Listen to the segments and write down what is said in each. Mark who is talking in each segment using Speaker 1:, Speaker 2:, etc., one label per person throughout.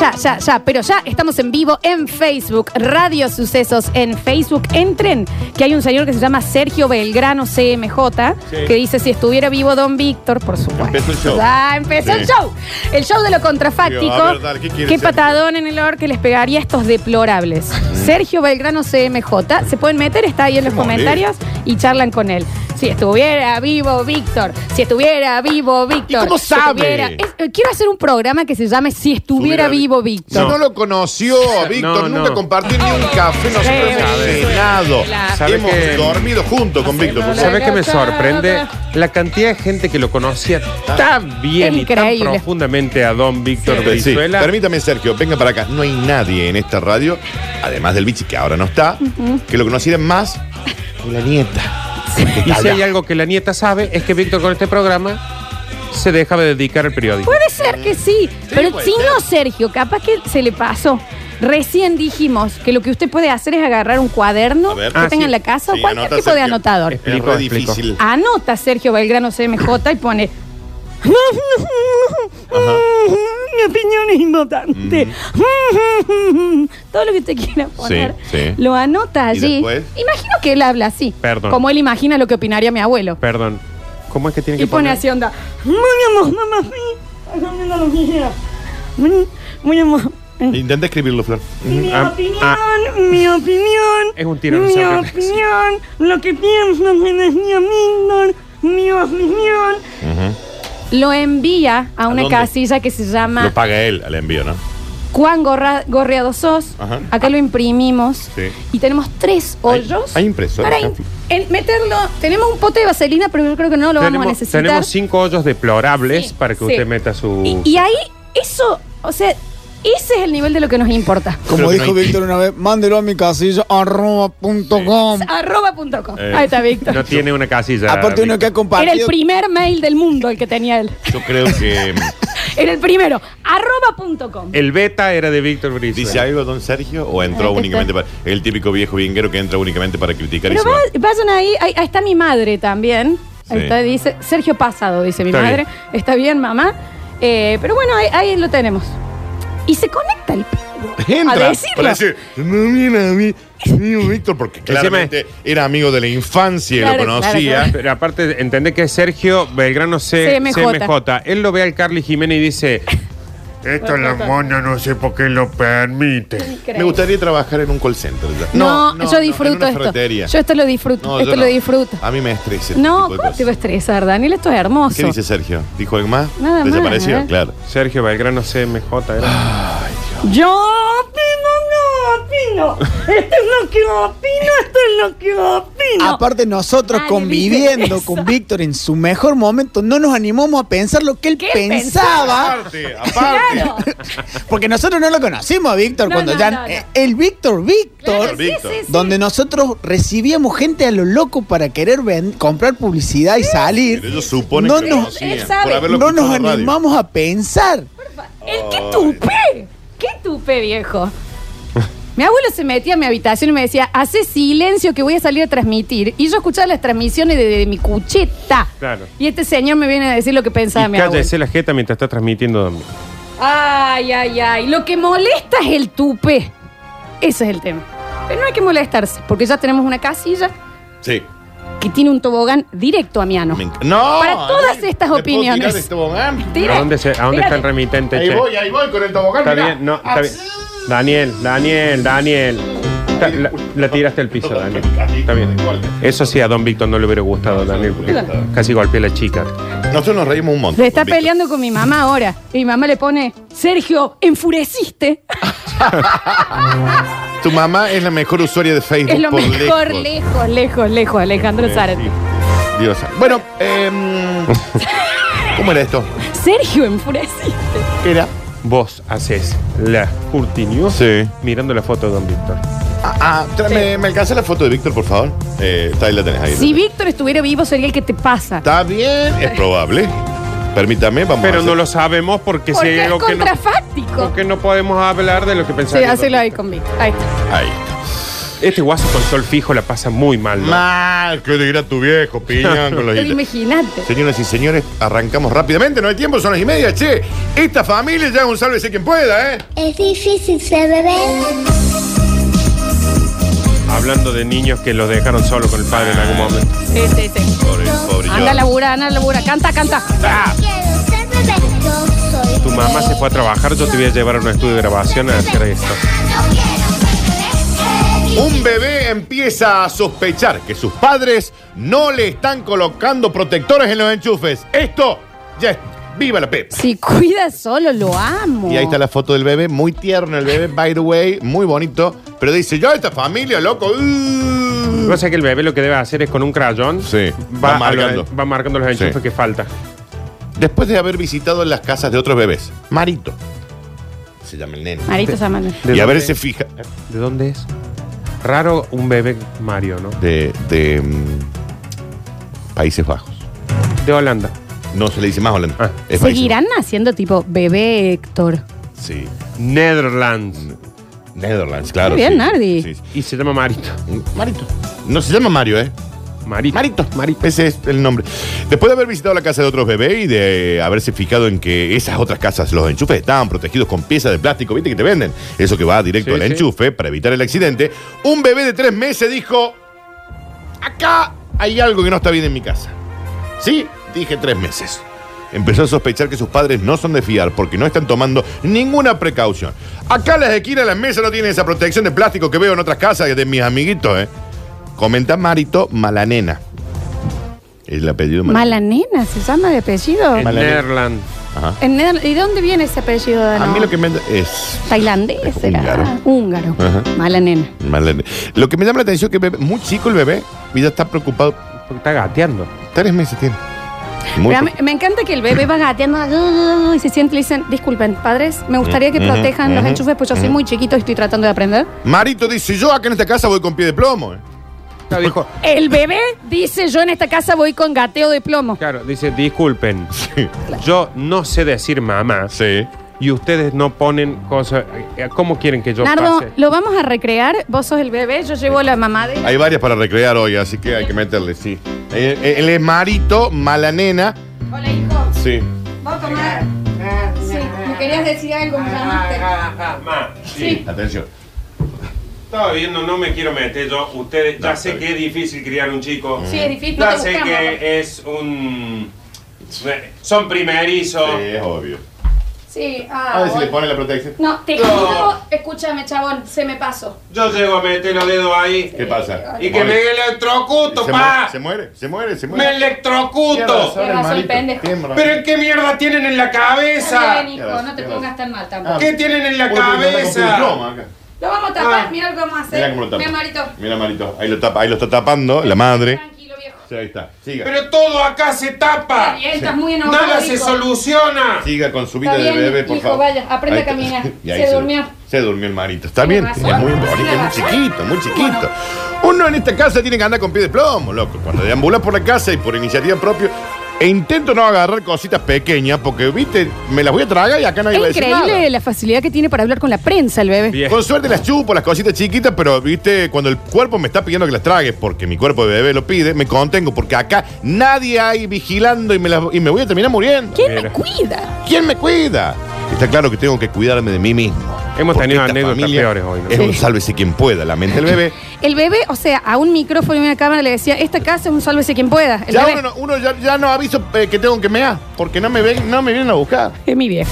Speaker 1: Ya, ya, ya, pero ya estamos en vivo en Facebook, Radio Sucesos en Facebook. Entren, que hay un señor que se llama Sergio Belgrano CMJ, que dice si estuviera vivo Don Víctor, por supuesto.
Speaker 2: Empezó el show.
Speaker 1: Ya empezó el
Speaker 2: Sí.
Speaker 1: show. El show de lo contrafáctico.
Speaker 2: A ver, dale, ¿qué quiere
Speaker 1: Qué
Speaker 2: Sergio?
Speaker 1: patadón en el or que les pegaría a estos deplorables. Sergio Belgrano CMJ. Se pueden meter, está ahí en los
Speaker 2: Qué
Speaker 1: comentarios y charlan con él. Si estuviera vivo Víctor, si estuviera vivo Víctor.
Speaker 2: cómo
Speaker 1: si
Speaker 2: sabe?
Speaker 1: estuviera- Es- eh, quiero hacer un programa que se llame Si estuviera
Speaker 2: Estuviera
Speaker 1: vivo
Speaker 2: Si
Speaker 1: Víctor.
Speaker 2: no lo conoció, Víctor,
Speaker 3: No,
Speaker 2: nunca
Speaker 3: no.
Speaker 2: compartió ni un café, nosotros
Speaker 1: Sí,
Speaker 2: hemos cenado.
Speaker 1: sí.
Speaker 3: ¿Sabe
Speaker 2: Hemos
Speaker 3: que-
Speaker 2: dormido junto con Víctor. por
Speaker 3: ¿Sabes qué me sorprende? La cantidad de gente que lo conocía tan bien
Speaker 1: Es
Speaker 3: y tan
Speaker 1: increíble.
Speaker 3: profundamente a Don Víctor
Speaker 2: Sí,
Speaker 3: Brizuela.
Speaker 2: permítame, Sergio, venga para acá. No hay nadie en esta radio, además del bichi que ahora no está, que lo conociera más que la nieta.
Speaker 3: y si hay algo que la nieta sabe, es que Víctor con este programa se deja de dedicar al periódico.
Speaker 1: Puede ser que sí, pero
Speaker 2: puede
Speaker 1: si no, Sergio, capaz que se le pasó. Recién dijimos que lo que usted puede hacer es agarrar un cuaderno
Speaker 2: A ver.
Speaker 1: que
Speaker 3: Ah,
Speaker 1: tenga
Speaker 3: sí.
Speaker 1: en la casa o
Speaker 2: Sí,
Speaker 1: cualquier
Speaker 2: anota,
Speaker 1: tipo de
Speaker 2: Sergio.
Speaker 1: anotador.
Speaker 2: Es
Speaker 3: Explico,
Speaker 2: re
Speaker 3: explico.
Speaker 2: difícil.
Speaker 1: Anota Sergio Belgrano CMJ y pone. Mi opinión es importante. Todo lo que usted quiera poner.
Speaker 2: sí.
Speaker 1: Lo anota
Speaker 2: ¿Y
Speaker 1: allí.
Speaker 2: después?
Speaker 1: Imagino que él habla así.
Speaker 3: Perdón.
Speaker 1: Como él imagina lo que opinaría mi abuelo.
Speaker 3: Perdón. ¿Cómo es que tiene
Speaker 1: Y
Speaker 3: que
Speaker 1: pone
Speaker 3: poner?
Speaker 1: así onda. Muy amor, mamá, sí. Hágame la loquilla. Muy- Muy amor.
Speaker 2: Intenta escribirlo, Flor.
Speaker 1: Mi
Speaker 3: Ah,
Speaker 1: opinión,
Speaker 3: ah.
Speaker 1: mi opinión.
Speaker 3: Es un tiro,
Speaker 1: Mi
Speaker 3: no sabe.
Speaker 1: opinión, lo que pienso que es mi opinión, mi opinión. Lo envía a una
Speaker 2: dónde?
Speaker 1: casilla que se llama
Speaker 2: Lo paga él al envío, ¿no?
Speaker 1: Juan Gorra- Gorreado Sos.
Speaker 2: Ajá.
Speaker 1: Acá lo imprimimos.
Speaker 2: Sí.
Speaker 1: Y tenemos tres
Speaker 2: Hay-
Speaker 1: hoyos.
Speaker 2: hay impresora,
Speaker 1: Para in-
Speaker 2: Cafi.
Speaker 1: en- meterlo. Tenemos un pote de vaselina, pero yo creo que no lo vamos a
Speaker 3: tenemos,
Speaker 1: necesitar.
Speaker 3: tenemos cinco hoyos deplorables
Speaker 1: Sí,
Speaker 3: para que
Speaker 1: sí.
Speaker 3: usted meta su.
Speaker 1: Y, y ahí, eso, o sea, ese es el nivel de lo que nos importa.
Speaker 2: Creo
Speaker 4: Como
Speaker 2: que
Speaker 4: dijo
Speaker 2: no hay-
Speaker 4: Víctor una vez, mándelo a mi casilla arroba punto com.
Speaker 1: Arroba punto com.
Speaker 2: Eh,
Speaker 1: Ahí está, Víctor.
Speaker 3: No tiene una casilla.
Speaker 4: Aparte uno que ha.
Speaker 1: Era
Speaker 4: compartido.
Speaker 1: el primer mail del mundo el que tenía él.
Speaker 2: Yo creo que.
Speaker 1: Era el primero. Arroba punto com.
Speaker 3: El beta era de Víctor Brizuela.
Speaker 2: ¿Dice algo don Sergio o entró
Speaker 1: Ahí está.
Speaker 2: únicamente para. El típico viejo vinguero que entra únicamente para criticar y
Speaker 1: Pero
Speaker 2: se va?
Speaker 1: va- vayan ahí, ahí, ahí está mi madre también. Ahí
Speaker 2: Sí.
Speaker 1: está, dice, Sergio Pasado, dice mi
Speaker 3: Está
Speaker 1: madre.
Speaker 3: bien.
Speaker 1: Está bien, mamá. Eh, pero bueno, ahí, ahí lo tenemos. Y se conecta el pedo.
Speaker 2: Entra
Speaker 1: a decirlo.
Speaker 2: para decir, no viene a mí, mío Víctor, porque claramente era amigo de la infancia y
Speaker 1: Claro,
Speaker 2: lo conocía.
Speaker 1: claro,
Speaker 3: Pero aparte, entendé que Sergio Belgrano C-
Speaker 1: CMJ.
Speaker 3: CMJ. Él lo ve al Carly Jiménez y dice: Esto la mona no sé por qué lo permite.
Speaker 2: Me gustaría trabajar en un call center. ya.
Speaker 1: No, yo
Speaker 2: en
Speaker 1: disfruto
Speaker 2: una
Speaker 1: esto.
Speaker 2: ferretería.
Speaker 1: Yo esto lo disfruto.
Speaker 2: No,
Speaker 1: esto lo
Speaker 2: no.
Speaker 1: disfruto.
Speaker 2: A mí me estresa. este
Speaker 1: No,
Speaker 2: tipo de
Speaker 1: ¿cómo te va a
Speaker 2: cosas.
Speaker 1: estresar, Daniel? Esto es hermoso.
Speaker 2: ¿Qué dice Sergio? ¿Dijo algo más?
Speaker 1: Nada más,
Speaker 2: Desapareció,
Speaker 1: ¿eh?
Speaker 2: claro.
Speaker 3: Sergio Belgrano CMJ era.
Speaker 1: Yo opino, no opino. Esto es lo que opino, esto es lo que opino.
Speaker 4: Aparte nosotros
Speaker 1: Nadie
Speaker 4: conviviendo con. Víctor en su mejor momento, no nos animamos a pensar lo que él
Speaker 1: ¿Qué él
Speaker 4: pensaba.
Speaker 2: Aparte, aparte.
Speaker 1: Claro.
Speaker 4: Porque nosotros no lo conocimos a Víctor
Speaker 1: No,
Speaker 4: cuando
Speaker 1: no,
Speaker 4: ya...
Speaker 1: no, no.
Speaker 4: El Víctor, Víctor.
Speaker 1: Claro, sí,
Speaker 2: Víctor.
Speaker 1: sí, sí.
Speaker 4: Donde nosotros recibíamos gente a lo loco para querer ven- comprar publicidad y salir.
Speaker 2: Pero ellos suponen
Speaker 4: No
Speaker 2: que lo
Speaker 4: nos-
Speaker 2: conocían
Speaker 1: Él sabe.
Speaker 2: por haberlo
Speaker 4: No
Speaker 2: escuchado
Speaker 4: nos
Speaker 2: en la radio.
Speaker 4: animamos a pensar.
Speaker 1: El qué tupe. ¿Qué tupe, viejo? Mi abuelo se metía a mi habitación y me decía, hace silencio que voy a salir a transmitir. Y yo escuchaba las transmisiones de, de mi cucheta.
Speaker 3: Claro.
Speaker 1: Y este señor me viene a decir lo que pensaba
Speaker 3: Y
Speaker 1: mi abuelo.
Speaker 3: cállese la jeta mientras está transmitiendo. Don Víctor.
Speaker 1: Ay, ay, ay. Lo que molesta es el tupe. Ese es el tema. Pero no hay que molestarse, porque ya tenemos una casilla
Speaker 2: Sí.
Speaker 1: Que tiene un tobogán directo a mi ano.
Speaker 2: Me enc- No.
Speaker 1: Para todas
Speaker 2: Daniel,
Speaker 1: estas
Speaker 2: ¿te puedo
Speaker 1: opiniones.
Speaker 2: tirar este tobogán?
Speaker 1: Tira.
Speaker 3: ¿A dónde, se- a dónde está el
Speaker 1: Tírate.
Speaker 3: remitente?
Speaker 2: Ahí
Speaker 3: che?
Speaker 2: voy, ahí voy con el tobogán.
Speaker 3: Está
Speaker 2: mirá.
Speaker 3: bien, no, está bien. Daniel, Daniel, Daniel. Está- La, la tiraste al piso, Daniel. Está bien. Eso sí, a Don Víctor no le hubiera gustado, Daniel, porque casi golpeé a la chica.
Speaker 2: Nosotros nos reímos un montón.
Speaker 1: Se está
Speaker 2: Víctor.
Speaker 1: peleando con mi mamá ahora. Y mi mamá le pone, Sergio, enfureciste.
Speaker 2: Tu mamá es la mejor usuaria de Facebook
Speaker 1: Es lo
Speaker 2: por
Speaker 1: mejor,
Speaker 2: lejos.
Speaker 1: lejos, lejos, lejos, Alejandro Zárate.
Speaker 2: Dios santo. Bueno, em, ¿cómo era esto?
Speaker 1: Sergio, enfureciste.
Speaker 2: ¿Qué era?
Speaker 3: Vos haces la Curti News
Speaker 2: Sí.
Speaker 3: mirando la foto de Don Víctor.
Speaker 2: Ah, ah, tráeme- ¿me alcanza la foto de Víctor, por favor? Eh, está ahí la tenés ahí.
Speaker 1: Si Víctor estuviera vivo, sería el que te pasa.
Speaker 2: Está bien, es probable. Permítame, vamos a
Speaker 3: Pero
Speaker 2: hacer-
Speaker 3: no lo sabemos porque, si
Speaker 1: Porque
Speaker 3: hay
Speaker 1: es
Speaker 3: algo que no,
Speaker 1: contrafáctico.
Speaker 3: porque no podemos hablar de lo que
Speaker 1: Sí,
Speaker 3: pensamos.
Speaker 1: hacelo ahí con Víctor. Ahí está.
Speaker 2: Ahí está.
Speaker 3: Este guaso con sol fijo la pasa muy mal, ¿no?
Speaker 2: Mal, que dirá tu viejo, piñón con los
Speaker 1: Pero
Speaker 2: hilos.
Speaker 1: imagínate.
Speaker 2: Señoras y señores, arrancamos rápidamente, no hay tiempo, son las y media, che. Esta familia ya es un sálvese quien pueda, ¿eh?
Speaker 5: Es difícil ser bebé.
Speaker 3: Hablando de niños que los dejaron solo con el padre en algún momento.
Speaker 1: Sí, sí, sí.
Speaker 2: Pobre, pobre
Speaker 1: Anda a
Speaker 2: yo.
Speaker 1: laburar, anda a laburar. Canta, canta.
Speaker 2: Ah,
Speaker 3: Tu mamá se fue a trabajar, yo te voy a llevar a un estudio de grabación a hacer esto.
Speaker 2: Un bebé empieza a sospechar que sus padres no le están colocando protectores en los enchufes. Esto ya es. ¡Viva la Pepa!
Speaker 1: Si cuida solo, lo amo.
Speaker 2: Y ahí está la foto del bebé, muy tierno el bebé, by the way, muy bonito. Pero dice, yo esta familia, loco. uh".
Speaker 3: Lo que pasa es que el bebé lo que debe hacer es con un crayón.
Speaker 2: Sí,
Speaker 3: va,
Speaker 2: marcando.
Speaker 3: va marcando los enchufes
Speaker 2: Sí.
Speaker 3: que falta.
Speaker 2: Después de haber visitado las casas de otros bebés, Marito, se llama el nene.
Speaker 1: Marito se llama.
Speaker 3: ¿De
Speaker 2: y a ver
Speaker 3: dónde-
Speaker 2: se fija.
Speaker 3: ¿De dónde es? Raro un bebé Mario, ¿no?
Speaker 2: De, de mm, Países Bajos.
Speaker 3: De Holanda.
Speaker 2: No se le dice más Holanda.
Speaker 3: Ah.
Speaker 2: Es
Speaker 1: ¿Seguirán haciendo tipo bebé Héctor?
Speaker 2: Sí.
Speaker 3: Netherlands.
Speaker 2: Netherlands, claro.
Speaker 1: Muy bien,
Speaker 2: sí.
Speaker 1: Nardi.
Speaker 2: Sí, sí.
Speaker 3: Y se llama Marito.
Speaker 2: Marito. No se llama Mario, ¿eh?
Speaker 3: Marito.
Speaker 2: Marito, Marito. Ese es el nombre. Después de haber visitado la casa de otros bebés y de haberse fijado en que esas otras casas, los enchufes estaban protegidos con piezas de plástico, ¿viste? Que te venden. Eso que va directo
Speaker 3: Sí,
Speaker 2: al
Speaker 3: sí.
Speaker 2: enchufe para evitar el accidente. Un bebé de tres meses dijo: Acá hay algo que no está bien en mi casa. Sí, dije tres meses. Empezó a sospechar que sus padres no son de fiar porque no están tomando ninguna precaución. Acá las esquinas de las mesas no tienen esa protección de plástico que veo en otras casas de mis amiguitos, ¿eh? Comenta Marito Malanena. El apellido
Speaker 1: Mala nena, ¿se llama de apellido?
Speaker 3: En
Speaker 2: Malanena.
Speaker 3: Netherlands.
Speaker 2: Ajá.
Speaker 1: En Neder- ¿Y dónde viene ese apellido de
Speaker 2: A mí lo que me es
Speaker 1: ¿Tailandés
Speaker 2: Es
Speaker 1: será?
Speaker 2: húngaro.
Speaker 1: Húngaro.
Speaker 2: Ajá.
Speaker 1: Mala nena.
Speaker 2: Malene. Lo que me llama la atención es que el bebé, muy chico el bebé y ya está preocupado.
Speaker 3: Porque está gateando.
Speaker 2: Tres meses tiene. Muy
Speaker 1: Pero a mí-
Speaker 2: preocupado.
Speaker 1: me encanta que el bebé va gateando y se siente y le dicen, disculpen, padres, me gustaría que
Speaker 2: Ujú,
Speaker 1: protejan los
Speaker 2: ujú,
Speaker 1: enchufes, pues yo soy muy chiquito y estoy tratando de aprender.
Speaker 2: Marito dice, yo acá en esta casa voy con pie de plomo. ¿eh?
Speaker 3: Claro, dijo,
Speaker 1: El bebé dice, yo en esta casa voy con gateo de plomo.
Speaker 3: claro, dice, disculpen, yo no sé decir mamá
Speaker 2: Sí.
Speaker 3: y ustedes no ponen cosas. eh, ¿Cómo quieren que yo
Speaker 1: Nardo,
Speaker 3: pase?
Speaker 1: lo vamos a recrear. Vos sos el bebé, yo llevo la mamá de...
Speaker 2: Hay varias para recrear hoy, así que hay que meterle, sí. Eh, eh, Él es Marito, mala nena.
Speaker 1: Hola, hijo.
Speaker 2: Sí.
Speaker 1: ¿Vos tomar? Sí, me querías decir algo, me llamaste.
Speaker 3: Ma,
Speaker 1: Sí.
Speaker 2: Atención.
Speaker 3: Estaba viendo, no me quiero meter yo. Ustedes, ya sé
Speaker 2: está
Speaker 3: que es difícil criar un chico.
Speaker 1: Sí, es difícil, no
Speaker 3: Ya
Speaker 1: te
Speaker 3: sé
Speaker 1: buscamos.
Speaker 3: que es un. Son primerizos.
Speaker 2: Sí, es obvio.
Speaker 1: Sí,
Speaker 2: A
Speaker 1: ah,
Speaker 2: ver si le
Speaker 1: bueno.
Speaker 2: pone la protección.
Speaker 1: No, te
Speaker 3: No.
Speaker 1: juro, escúchame, chabón, se me pasó.
Speaker 3: Yo llego a meter los dedos ahí.
Speaker 2: ¿Qué pasa?
Speaker 3: Y que me electrocuto,
Speaker 2: se,
Speaker 3: pa.
Speaker 2: muere, se muere, se muere, se
Speaker 3: Me
Speaker 2: muere.
Speaker 3: electrocuto.
Speaker 1: Tiene razón,
Speaker 2: Marito.
Speaker 1: pendejo.
Speaker 2: Tiene razón.
Speaker 3: Pero ¿qué mierda tienen en la cabeza?
Speaker 1: bien, hijo, no te pongas tan mal tampoco.
Speaker 3: ¿Qué tienen en la
Speaker 2: Uy, anda con
Speaker 3: cabeza?
Speaker 2: acá.
Speaker 1: Lo vamos a tapar,
Speaker 3: Ah.
Speaker 1: mira lo que vamos a hacer.
Speaker 2: Mira cómo lo tapa.
Speaker 1: Mira, Marito.
Speaker 2: Mira, Marito. Ahí lo tapa, ahí lo está tapando la madre. Sí, ahí está. Siga.
Speaker 3: Pero todo acá se
Speaker 1: Está
Speaker 3: tapa.
Speaker 1: bien, estás muy enojado,
Speaker 3: Nada se
Speaker 1: hijo.
Speaker 3: soluciona.
Speaker 2: Siga con su vida
Speaker 1: Está
Speaker 2: de
Speaker 1: bien,
Speaker 2: bebé, por
Speaker 1: hijo,
Speaker 2: favor.
Speaker 1: vaya, aprende
Speaker 2: Ahí
Speaker 1: a caminar.
Speaker 2: Y ahí
Speaker 1: Se durmió.
Speaker 2: Se durmió el marito. Está
Speaker 1: Tiene
Speaker 2: bien,
Speaker 1: razón.
Speaker 2: es muy bonito, es muy
Speaker 1: razón.
Speaker 2: chiquito, muy chiquito. Uno en esta casa tiene que andar con pie de plomo, loco. Cuando deambulas por la casa y por iniciativa propia, e intento no agarrar cositas pequeñas, porque, viste, me las voy a tragar y acá nadie va a
Speaker 1: Es
Speaker 2: decir
Speaker 1: increíble
Speaker 2: nada.
Speaker 1: la facilidad que tiene para hablar con la prensa el bebé.
Speaker 3: Bien.
Speaker 2: Con suerte las chupo, las cositas chiquitas, pero viste, cuando el cuerpo me está pidiendo que las trague, porque mi cuerpo de bebé lo pide, me contengo, porque acá nadie hay vigilando y me, las- y me voy a terminar muriendo.
Speaker 1: ¿Quién me
Speaker 3: Mira.
Speaker 1: cuida?
Speaker 2: ¿Quién me cuida? Está claro que tengo que cuidarme de mí mismo.
Speaker 3: Hemos
Speaker 2: Porque
Speaker 3: tenido
Speaker 2: esta
Speaker 3: anécdotas
Speaker 2: familia
Speaker 3: peores hoy, ¿no?
Speaker 2: Es un sálvese quien pueda. La mente del bebé.
Speaker 1: El bebé, o sea, a un micrófono y una cámara le decía, esta casa es un sálvese quien pueda. El
Speaker 2: ya
Speaker 1: bebé
Speaker 2: uno, no- uno ya, ya no aviso eh, que tengo que mear, porque no me, ven, no me vienen a buscar.
Speaker 1: es mi vieja.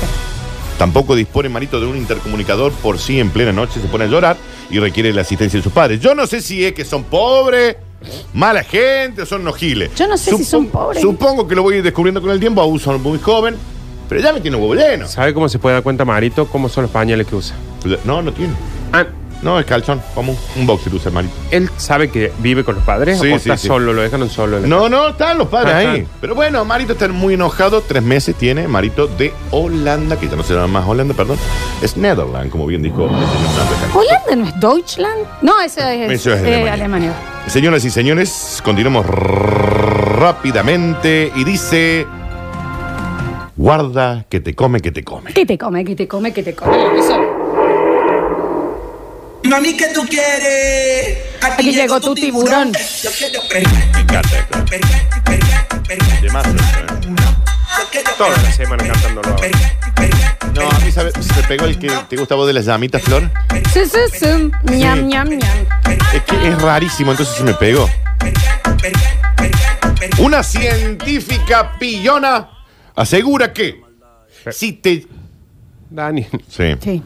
Speaker 2: Tampoco dispone Marito de un intercomunicador por si en plena noche se pone a llorar y requiere la asistencia de sus padres. Yo no sé si es que son pobres, mala gente o son unos giles.
Speaker 1: Yo no sé si son pobres.
Speaker 2: Supongo que lo voy a ir descubriendo con el tiempo, aún son muy joven, pero ya me tiene huevo lleno.
Speaker 3: ¿Sabe cómo se puede dar cuenta Marito? ¿Cómo son los pañales que usa?
Speaker 2: No, no tiene.
Speaker 3: Ah,
Speaker 2: No, es calzón, común. Un boxer usa el marito.
Speaker 3: ¿Él sabe que vive con los padres
Speaker 2: Sí,
Speaker 3: o
Speaker 2: sí,
Speaker 3: está
Speaker 2: sí.
Speaker 3: solo? ¿Lo dejaron solo? en la
Speaker 2: No, no, están los padres
Speaker 3: Ah,
Speaker 2: ahí.
Speaker 3: están.
Speaker 2: Pero bueno, Marito está muy enojado. Tres meses tiene Marito de Holanda, que ya no se llama más Holanda, perdón. Es Netherlands, como bien dijo.
Speaker 1: ¿Holanda no es Deutschland? No, eso es,
Speaker 2: Eso es
Speaker 1: eh,
Speaker 2: Alemania.
Speaker 1: Alemania.
Speaker 2: Señoras y señores, continuamos r- rápidamente y dice: Guarda que te come, que te come.
Speaker 1: ¿Qué te come? ¿Qué te come? ¿Qué te come? Eso.
Speaker 6: Mami, ¿qué tú quieres?
Speaker 1: Aquí llegó tu tiburón.
Speaker 6: Yo quiero perrear,
Speaker 2: Me encanta. Temazo esto, ¿eh?
Speaker 3: Toda la semana cantándolo ahora.
Speaker 2: No, a mí se pegó el que te gusta vos de las llamitas, Flor.
Speaker 1: Sí, sí, sí. Ñam, ñam, ñam.
Speaker 2: Es que es rarísimo, entonces se me pegó. Una científica pillona asegura que si te.
Speaker 3: Daniel,
Speaker 2: Sí.
Speaker 1: Sí.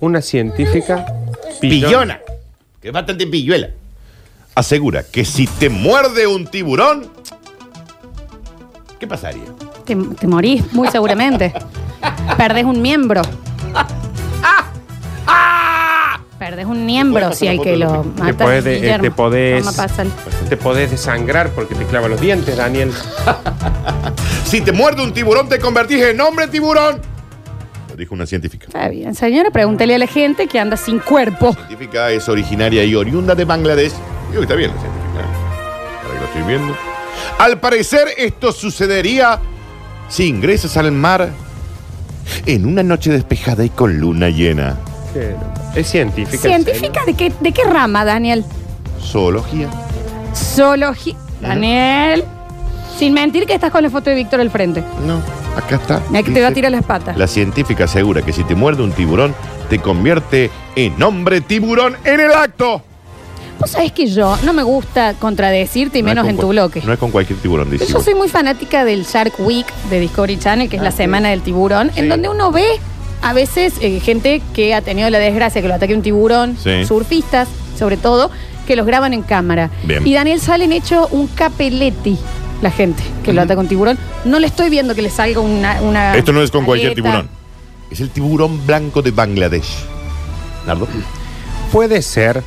Speaker 3: una científica
Speaker 2: Pillona. Que es bastante pilluela. Asegura que si te muerde un tiburón. ¿Qué pasaría?
Speaker 1: Te, te morís, muy seguramente. Perdés un miembro. Perdés un miembro si hay que lo
Speaker 3: Te
Speaker 1: mata.
Speaker 3: podés, de- eh,
Speaker 1: Guillermo.
Speaker 3: te podés,
Speaker 1: Toma, pásale.
Speaker 3: te podés desangrar porque te clava los dientes, Daniel.
Speaker 2: Si te muerde un tiburón, te convertís en hombre tiburón. Lo dijo una científica.
Speaker 1: Está bien, señora, pregúntele a la gente que anda sin cuerpo.
Speaker 2: La científica es originaria y oriunda de Bangladesh. Digo que está bien la científica. ¿eh? Ahora que lo estoy viendo. Al parecer, esto sucedería si ingresas al mar en una noche despejada y con luna llena.
Speaker 3: Que Es científica. ¿en
Speaker 1: ¿Científica de qué, de qué rama, Daniel?
Speaker 2: Zoología.
Speaker 1: Zoología. Daniel. Sin mentir que estás con la foto de Víctor al frente.
Speaker 2: No, acá está.
Speaker 1: Mira que te va a tirar las patas.
Speaker 2: La científica asegura que si te muerde un tiburón, te convierte en hombre tiburón en el acto.
Speaker 1: Vos sabés que yo no me gusta contradecirte y
Speaker 2: No es
Speaker 1: menos
Speaker 2: con
Speaker 1: en tu
Speaker 2: cual-
Speaker 1: bloque.
Speaker 2: No es con cualquier tiburón, dice.
Speaker 1: Yo
Speaker 2: igual.
Speaker 1: soy muy fanática del Shark Week de Discovery Channel, que es la semana del tiburón, en donde uno ve a veces eh, gente que ha tenido la desgracia que lo ataque un tiburón,
Speaker 2: Sí.
Speaker 1: surfistas sobre todo, que los graban en cámara.
Speaker 2: Bien.
Speaker 1: Y Daniel Salen hecho un capeletti, la gente que lo ataca un tiburón. No le estoy viendo que le salga una... una
Speaker 2: Esto no es con cualquier
Speaker 1: aleta.
Speaker 2: tiburón. Es el tiburón blanco de Bangladesh. Nardo.
Speaker 3: Puede ser.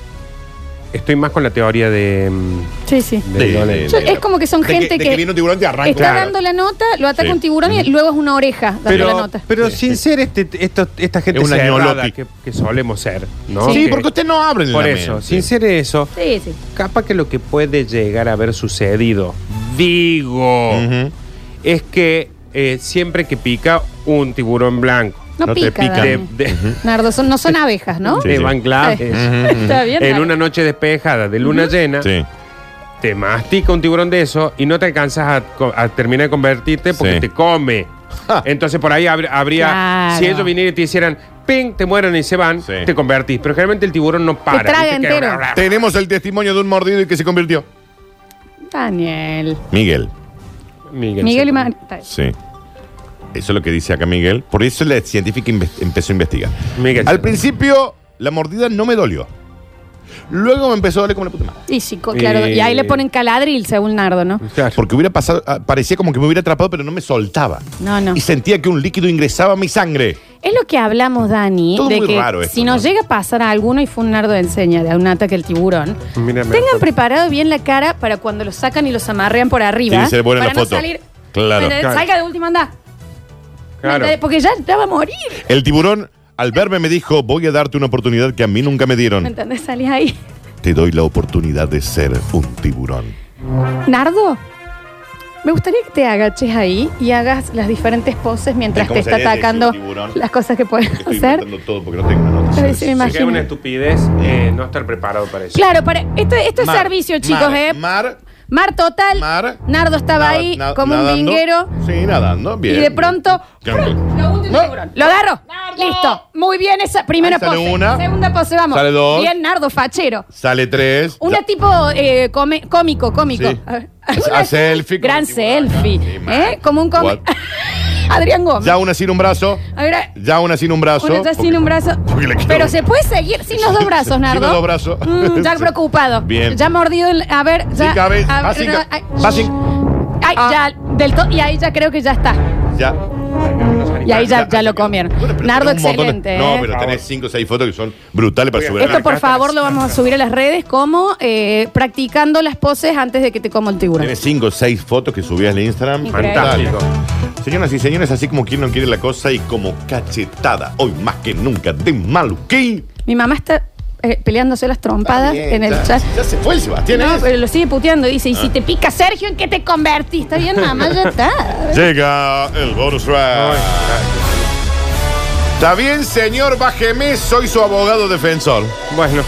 Speaker 3: Estoy más con la teoría de. mm,
Speaker 1: Sí, sí.
Speaker 3: de
Speaker 2: De-
Speaker 3: Donald.
Speaker 1: Yo- es como que son
Speaker 2: de
Speaker 1: gente
Speaker 2: de
Speaker 1: que,
Speaker 2: viene un tiburón te arranca.
Speaker 1: está
Speaker 3: Claro.
Speaker 1: dando la nota, lo ataca
Speaker 2: Sí.
Speaker 1: un tiburón y luego es una oreja dando
Speaker 3: Pero,
Speaker 1: la nota.
Speaker 3: pero
Speaker 2: Sí,
Speaker 3: sin
Speaker 2: sí.
Speaker 3: ser este, esto- esta gente
Speaker 2: Es una
Speaker 3: cerrada
Speaker 2: ñolopi.
Speaker 3: que, que solemos ser, ¿no?
Speaker 2: Sí,
Speaker 3: Que-
Speaker 2: porque usted no abre
Speaker 3: Por eso, sin ser eso,
Speaker 1: Sí, sí.
Speaker 3: capaz que lo que puede llegar a haber sucedido, digo, es que eh, siempre que pica un tiburón blanco
Speaker 1: No,
Speaker 2: No te
Speaker 1: pica,
Speaker 2: pican.
Speaker 3: de,
Speaker 1: Dani.
Speaker 3: de-
Speaker 1: Nardo, son- no son abejas, ¿no?
Speaker 2: Sí,
Speaker 3: de
Speaker 2: sí.
Speaker 3: Bangladesh,
Speaker 1: Está bien.
Speaker 3: en
Speaker 1: Nardo.
Speaker 3: una noche despejada de luna llena,
Speaker 2: Sí.
Speaker 3: te mastica un tiburón de eso y no te alcanzas a, co- a terminar de convertirte porque
Speaker 2: Sí.
Speaker 3: te come. Entonces por ahí habr- habría,
Speaker 1: Claro.
Speaker 3: si ellos vinieran y te hicieran, ping, te mueren y se van,
Speaker 2: Sí.
Speaker 3: te convertís. Pero generalmente el tiburón no para.
Speaker 1: traga
Speaker 3: ¿viste? Que-
Speaker 1: entero.
Speaker 2: Tenemos el testimonio de un mordido y que se convirtió.
Speaker 1: Daniel.
Speaker 2: Miguel.
Speaker 3: Miguel,
Speaker 1: Miguel y. Mar-
Speaker 2: Sí. Eso es lo que dice acá Miguel. Por eso la científica empezó a investigar.
Speaker 3: Miguel.
Speaker 2: Al principio, la mordida no me dolió. Luego me empezó a doler como la puta madre.
Speaker 1: Y sí, co- claro.
Speaker 3: Eh.
Speaker 1: Y ahí le ponen caladril, según Nardo, ¿no?
Speaker 3: Claro.
Speaker 2: Porque hubiera pasado, ah, parecía como que me hubiera atrapado, pero no me soltaba.
Speaker 1: No, no.
Speaker 2: Y sentía que un líquido ingresaba a mi sangre.
Speaker 1: Es lo que hablamos, Dani,
Speaker 2: Todo
Speaker 1: de
Speaker 2: muy
Speaker 1: que
Speaker 2: raro esto,
Speaker 1: si nos
Speaker 2: ¿no?
Speaker 1: llega a pasar a alguno y fue un nardo de enseña de un ataque al tiburón,
Speaker 3: Mira, me-
Speaker 1: tengan preparado bien la cara para cuando los sacan y los amarrean por arriba.
Speaker 2: Tiene que ser buena
Speaker 1: para
Speaker 2: la
Speaker 1: no
Speaker 2: foto.
Speaker 1: salir.
Speaker 2: Claro.
Speaker 1: Salga de última anda.
Speaker 3: Claro.
Speaker 1: Porque ya, va a morir.
Speaker 2: El tiburón, al verme, me dijo: Voy a darte una oportunidad que a mí nunca me
Speaker 1: ¿Me
Speaker 2: dieron.
Speaker 1: entendés? Salís ahí.
Speaker 2: Te doy la oportunidad de ser un tiburón.
Speaker 1: Nardo, me gustaría que te agaches ahí y hagas las diferentes poses mientras
Speaker 2: ¿Cómo
Speaker 1: te está atacando
Speaker 2: tiburón?
Speaker 1: las cosas que puedes
Speaker 2: Estoy
Speaker 1: hacer.
Speaker 2: inventando todo porque no tengo una nota.
Speaker 1: A ver si me
Speaker 3: Sí es
Speaker 1: imagino.
Speaker 3: una estupidez eh, no estar preparado para eso.
Speaker 1: Claro, para, esto, esto es
Speaker 2: Mar,
Speaker 1: servicio, chicos,
Speaker 2: mar,
Speaker 1: ¿eh?
Speaker 2: Mar,
Speaker 1: Mar total.
Speaker 2: mar.
Speaker 1: Nardo estaba
Speaker 2: nada-
Speaker 1: ahí
Speaker 2: na-
Speaker 1: como un
Speaker 2: nadando.
Speaker 1: vinguero.
Speaker 2: Sí, nadando. Bien.
Speaker 1: Y de pronto.
Speaker 2: Bien.
Speaker 1: Lo último
Speaker 2: No.
Speaker 1: tiburón. Lo agarro. Listo. Muy bien esa primera
Speaker 2: Ahí sale
Speaker 1: pose.
Speaker 2: una.
Speaker 1: Segunda pose, vamos.
Speaker 2: Sale dos.
Speaker 1: Bien, Nardo, fachero.
Speaker 2: Sale tres.
Speaker 1: Una
Speaker 2: Ya-
Speaker 1: tipo eh, come- cómico, cómico.
Speaker 2: Sí.
Speaker 1: A ver.
Speaker 2: Selfie con
Speaker 1: Gran
Speaker 2: el tiburón acá.
Speaker 1: selfie.
Speaker 2: Sí.
Speaker 1: ¿Eh? Como un cómico.
Speaker 2: What?
Speaker 1: Adrián Gómez.
Speaker 2: Ya una sin un brazo.
Speaker 1: A ver,
Speaker 2: Ya una sin un brazo.
Speaker 1: una ya sin
Speaker 2: porque-
Speaker 1: un brazo.
Speaker 2: porque le quedó-
Speaker 1: Pero se puede seguir sin los dos brazos,
Speaker 2: Sin
Speaker 1: Nardo.
Speaker 2: los dos brazos.
Speaker 1: Mm, ya
Speaker 2: Sí.
Speaker 1: preocupado.
Speaker 2: Bien.
Speaker 1: Ya mordido. el- A ver, ya.
Speaker 2: Sí, cabe.
Speaker 1: a
Speaker 2: Va sin-
Speaker 1: no, ay,
Speaker 2: va sin-
Speaker 1: Ay,
Speaker 2: Ah.
Speaker 1: ya, del todo. Y ahí ya creo que ya está.
Speaker 2: Ya.
Speaker 1: Y ahí ya, ya lo comieron.
Speaker 2: Bueno, pero
Speaker 1: Nardo,
Speaker 2: tenés un montón de-
Speaker 1: excelente.
Speaker 2: No,
Speaker 1: ¿eh?
Speaker 2: pero tenés 5 o 6 fotos que son brutales para subir. a la
Speaker 1: Esto, por favor, lo vamos a subir a las redes como eh, practicando las poses antes de que te coma el tiburón.
Speaker 2: Tienes 5 o 6 fotos que subías al Instagram.
Speaker 1: Increíble.
Speaker 3: Fantástico.
Speaker 2: Señoras y señores, así como quien no quiere la cosa y como cachetada, hoy más que nunca, de maluquín.
Speaker 1: Mi mamá está eh, peleándose las trompadas
Speaker 2: bien,
Speaker 1: en el
Speaker 2: ya,
Speaker 1: chat.
Speaker 2: Ya se fue el Sebastián.
Speaker 1: No,
Speaker 2: ¿eh?
Speaker 1: pero lo sigue puteando. Dice, y si te pica Sergio, ¿en qué te convertís? Está bien, mamá, ya está.
Speaker 2: Llega el bonus track. Está bien, señor, bájeme, soy su abogado defensor.
Speaker 3: Bueno,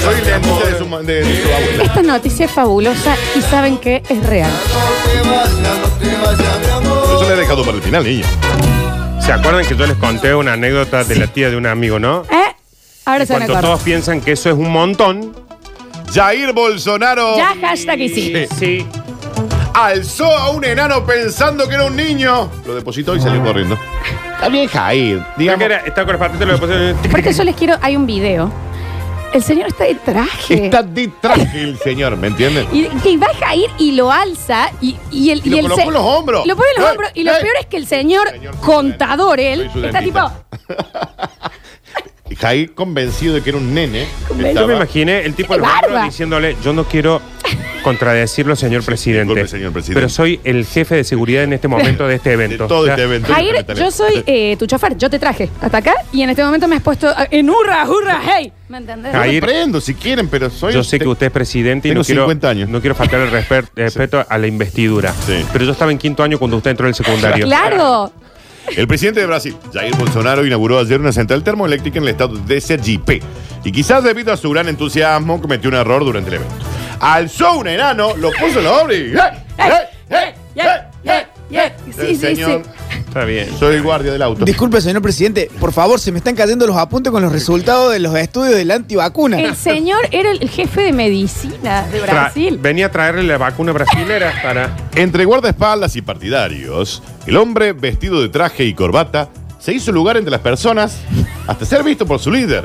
Speaker 2: Soy la de su, ma- de- de su abuela.
Speaker 1: Esta noticia es fabulosa y saben que es real.
Speaker 2: Por eso le he dejado para el final, niña.
Speaker 3: ¿Se acuerdan que yo les conté una anécdota de la tía de un amigo, no?
Speaker 1: ¿Eh? Ahora se van a
Speaker 3: Cuando
Speaker 1: acordar.
Speaker 3: todos piensan que eso es un montón.
Speaker 2: Jair Bolsonaro
Speaker 1: Ya, hashtag y sí.
Speaker 3: Sí.
Speaker 2: alzó a un enano pensando que era un niño. Lo depositó y salió corriendo. Está bien, Jair.
Speaker 3: Creo
Speaker 2: Digamos,
Speaker 3: que era- Está con los patitos, lo pusieron-
Speaker 1: Porque yo les quiero, hay un video. El señor está de traje.
Speaker 2: está de traje el señor, ¿me entienden?
Speaker 1: Y, y baja a ir y lo alza y, y el,
Speaker 2: Y lo
Speaker 1: el
Speaker 2: colocó en los hombros.
Speaker 1: Lo pone en los hombros. Y lo peor es que el señor, contador, él, está tipo.
Speaker 2: Y Jair convencido de que era un nene.
Speaker 3: Yo me imaginé el tipo en
Speaker 1: ¡Qué
Speaker 3: los hombros
Speaker 1: barba!
Speaker 3: diciéndole, yo no quiero contradecirlo, señor presidente.
Speaker 2: disculpe, señor presidente.
Speaker 3: Pero soy el jefe de seguridad en este momento de este evento.
Speaker 2: de todo
Speaker 3: O sea,
Speaker 2: este evento.
Speaker 1: Jair, yo soy eh, tu chofer, yo te traje hasta acá y en este momento me has puesto en hurra, hurra, hey. ¿Me entendés?
Speaker 2: Yo
Speaker 3: Jair-
Speaker 2: prendo si quieren, pero soy.
Speaker 3: Yo sé que usted es presidente y
Speaker 2: Tengo
Speaker 3: no quiero,
Speaker 2: 50 años.
Speaker 3: no quiero faltar el respe- respeto a la investidura.
Speaker 2: Sí.
Speaker 3: Pero yo estaba en quinto año cuando usted entró en el secundario.
Speaker 1: Claro.
Speaker 2: El presidente de Brasil, Jair Bolsonaro, inauguró ayer una central termoeléctrica en el estado de Sergipe. Y quizás debido a su gran entusiasmo, cometió un error durante el evento. Alzó un enano, lo puso en los hombros y.
Speaker 1: Yeah, yeah, yeah. Sí,
Speaker 2: El
Speaker 1: sí,
Speaker 2: señor,
Speaker 1: sí.
Speaker 3: Está bien.
Speaker 2: Soy el guardia del auto.
Speaker 4: Disculpe, señor presidente, por favor, se me están cayendo los apuntes con los resultados de los estudios de la antivacuna.
Speaker 1: El señor era el jefe de medicina de
Speaker 3: Tra-
Speaker 1: Brasil.
Speaker 3: venía a traerle la vacuna brasilera para.
Speaker 2: Entre guardaespaldas y partidarios, el hombre vestido de traje y corbata se hizo lugar entre las personas hasta ser visto por su líder.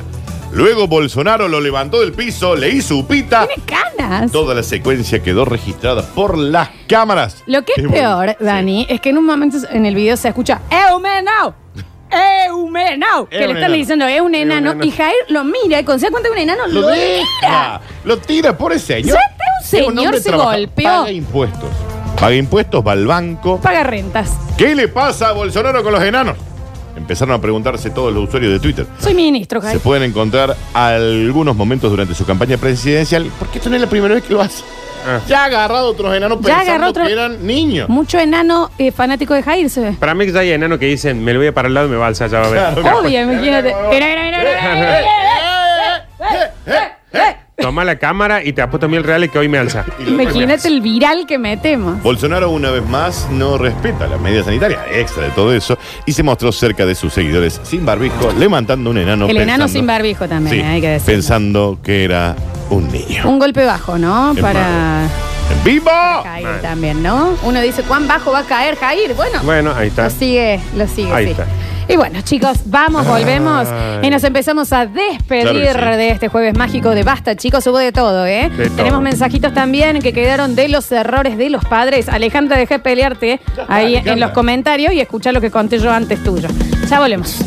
Speaker 2: Luego Bolsonaro lo levantó del piso, le hizo upita.
Speaker 1: Tiene canas.
Speaker 2: Toda la secuencia quedó registrada por las cámaras.
Speaker 1: Lo que es
Speaker 2: bueno.
Speaker 1: peor, Dani, es que en un momento en el video se escucha ¡Eumenau! ¡Eumenau! Que le están diciendo es un enano.
Speaker 3: enano.
Speaker 1: Y Jair lo mira y cuando se da cuenta que un enano lo,
Speaker 2: Lo
Speaker 1: tira.
Speaker 2: Lo tira por el señor.
Speaker 1: Un señor se
Speaker 2: trabaja-
Speaker 1: golpeó.
Speaker 2: Paga impuestos. Paga impuestos, va al banco.
Speaker 1: Paga rentas.
Speaker 2: ¿Qué le pasa a Bolsonaro con los enanos? Empezaron a preguntarse todos los usuarios de Twitter.
Speaker 1: Soy ministro,
Speaker 2: Se
Speaker 1: Jair.
Speaker 2: pueden encontrar algunos momentos durante su campaña presidencial, porque esto no es la primera vez que lo hace.
Speaker 3: Ah.
Speaker 2: Ya ha agarrado otros enanos
Speaker 1: Ya
Speaker 2: pensando
Speaker 1: agarró otro-
Speaker 2: que eran niños.
Speaker 1: Mucho enano eh, fanático de Jair se ve.
Speaker 3: Para mí que ya hay enanos que dicen, me lo voy a parar al lado y me va a alzar, ya va a ver.
Speaker 2: Claro.
Speaker 1: Obvio, imagínate. Mira, mira, mira, mira, mira.
Speaker 3: Toma la cámara y te apuesto mil reales que hoy me alza.
Speaker 2: Y lo-
Speaker 1: Imagínate el viral que metemos.
Speaker 2: Bolsonaro una vez más no respeta las medidas sanitarias extra de todo eso y se mostró cerca de sus seguidores sin barbijo, levantando un enano.
Speaker 1: El enano
Speaker 2: pensando-
Speaker 1: sin barbijo también,
Speaker 2: Sí,
Speaker 1: hay que decir.
Speaker 2: pensando que era un niño.
Speaker 1: Un golpe bajo, ¿no?
Speaker 2: Es
Speaker 1: Para
Speaker 2: ¡En vivo!
Speaker 1: Jair
Speaker 3: Mal.
Speaker 1: también, ¿no? Uno dice, ¿cuán bajo va a caer Jair? Bueno,
Speaker 3: Bueno, ahí está.
Speaker 1: lo sigue, lo sigue,
Speaker 3: Ahí
Speaker 1: sí.
Speaker 3: está.
Speaker 1: Y bueno, chicos, vamos, volvemos
Speaker 3: Ay.
Speaker 1: y nos empezamos a despedir
Speaker 2: Claro que sí.
Speaker 1: de este jueves mágico de Basta, chicos. Hubo de todo, ¿eh?
Speaker 3: De todo.
Speaker 1: Tenemos mensajitos también que quedaron de los errores de los padres. Alejandra, dejé pelearte ahí en los comentarios y escuchá lo que conté yo antes tuyo. Ya volvemos.